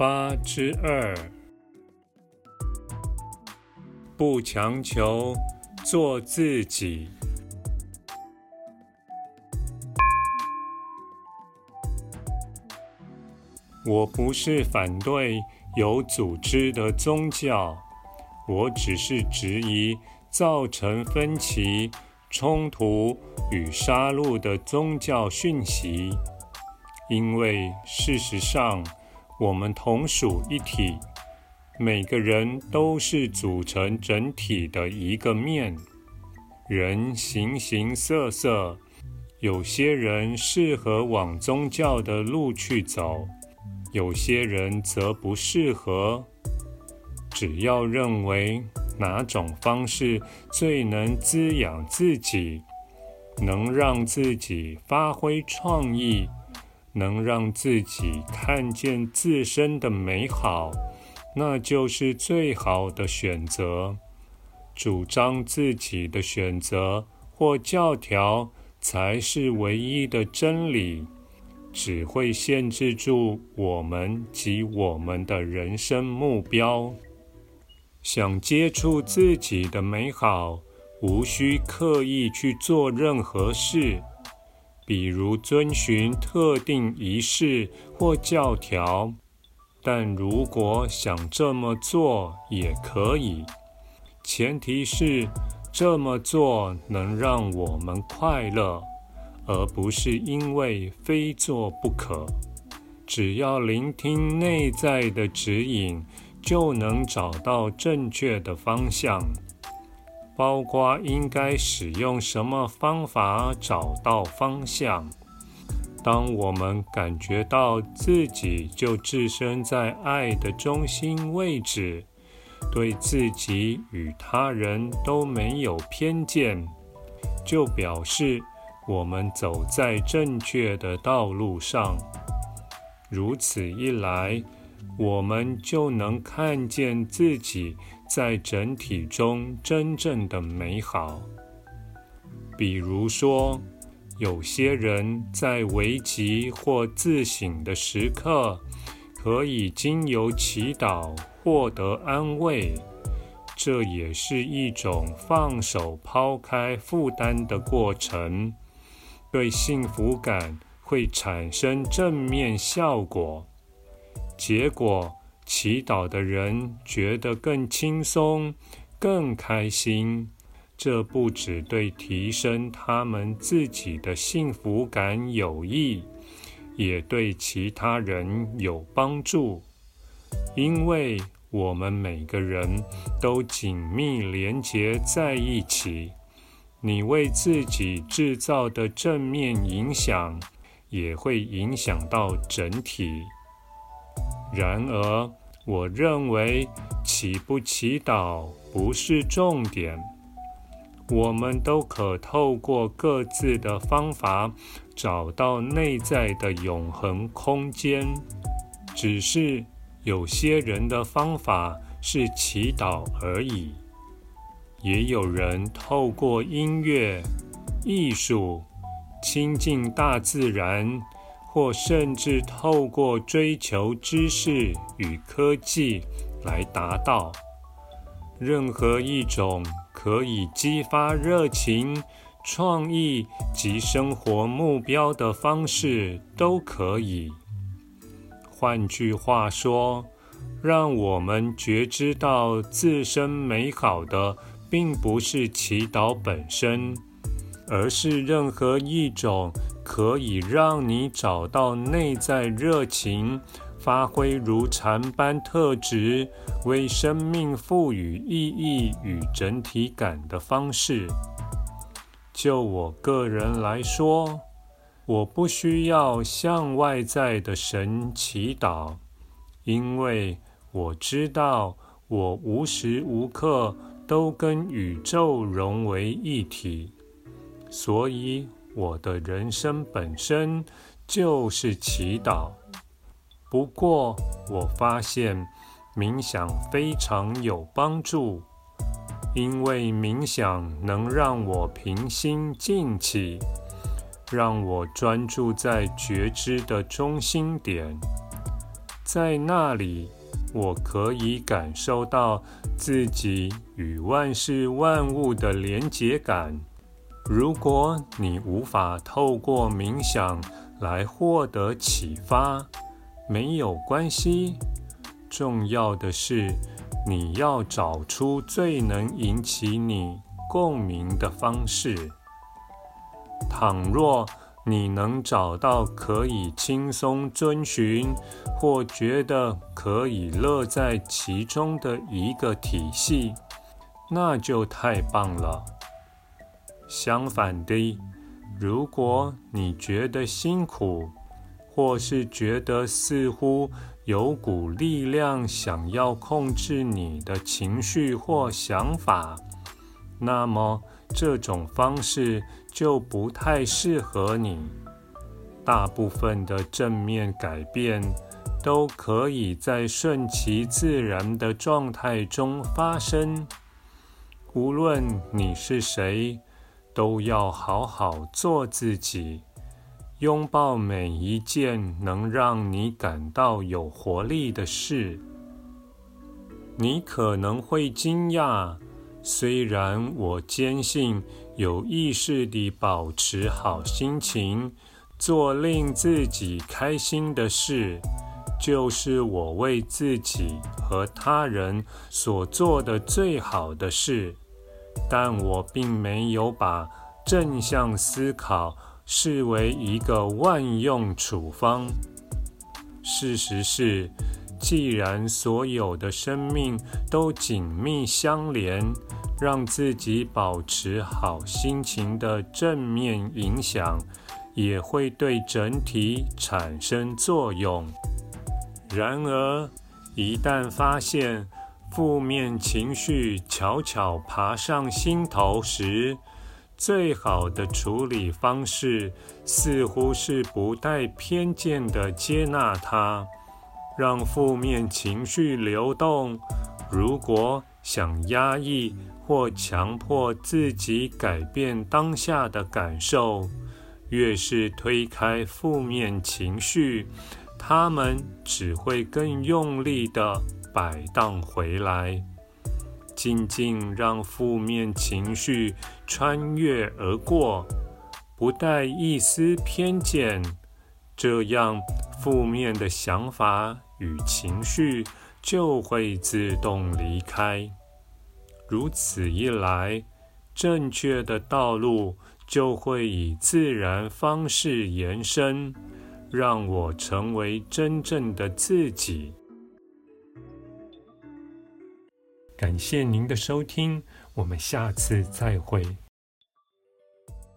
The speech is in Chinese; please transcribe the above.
八之二，不强求，做自己。我不是反对有组织的宗教，我只是质疑造成分歧、冲突与杀戮的宗教讯息，因为事实上。我们同属一体，每个人都是组成整体的一个面。人形形色色，有些人适合往宗教的路去走，有些人则不适合。只要认为哪种方式最能滋养自己，能让自己发挥创意。能让自己看见自身的美好，那就是最好的选择。主张自己的选择或教条才是唯一的真理，只会限制住我们及我们的人生目标。想接触自己的美好，无需刻意去做任何事。比如遵循特定仪式或教条，但如果想这么做也可以，前提是这么做能让我们快乐，而不是因为非做不可。只要聆听内在的指引，就能找到正确的方向。包括应该使用什么方法找到方向。当我们感觉到自己就置身在爱的中心位置，对自己与他人都没有偏见，就表示我们走在正确的道路上。如此一来，我们就能看见自己在整体中真正的美好。比如说，有些人在危急或自省的时刻，可以经由祈祷获得安慰，这也是一种放手、抛开负担的过程，对幸福感会产生正面效果。结果，祈祷的人觉得更轻松、更开心。这不只对提升他们自己的幸福感有益，也对其他人有帮助。因为我们每个人都紧密连结在一起，你为自己制造的正面影响，也会影响到整体。然而，我认为祈不祈祷不是重点，我们都可透过各自的方法找到内在的永恒空间。只是有些人的方法是祈祷而已，也有人透过音乐、艺术、亲近大自然。或甚至透过追求知识与科技来达到。任何一种可以激发热情、创意及生活目标的方式都可以。换句话说，让我们觉知到自身美好的，并不是祈祷本身，而是任何一种。可以让你找到内在热情，发挥如禅般特质，为生命赋予意义与整体感的方式。就我个人来说，我不需要向外在的神祈祷，因为我知道我无时无刻都跟宇宙融为一体，所以我的人生本身就是祈祷。不过，我发现冥想非常有帮助，因为冥想能让我平心静气，让我专注在觉知的中心点，在那里，我可以感受到自己与万事万物的连结感。如果你无法透过冥想来获得启发，没有关系，重要的是你要找出最能引起你共鸣的方式。倘若你能找到可以轻松遵循，或觉得可以乐在其中的一个体系，那就太棒了。相反的，如果你觉得辛苦，或是觉得似乎有股力量想要控制你的情绪或想法，那么这种方式就不太适合你。大部分的正面改变都可以在顺其自然的状态中发生。无论你是谁，都要好好做自己。拥抱每一件能让你感到有活力的事。你可能会惊讶，虽然我坚信有意识地保持好心情，做令自己开心的事，就是我为自己和他人所做的最好的事，但我并没有把正向思考。视为一个万用处方。事实是，既然所有的生命都紧密相连，让自己保持好心情的正面影响，也会对整体产生作用。然而，一旦发现负面情绪悄悄爬上心头时，最好的处理方式似乎是不带偏见地接纳它，让负面情绪流动。如果想压抑或强迫自己改变当下的感受，越是推开负面情绪，他们只会更用力地摆荡回来。静静让负面情绪穿越而过，不带一丝偏见，这样负面的想法与情绪就会自动离开。如此一来，正确的道路就会以自然方式延伸，让我成为真正的自己。感谢您的收听，我们下次再会。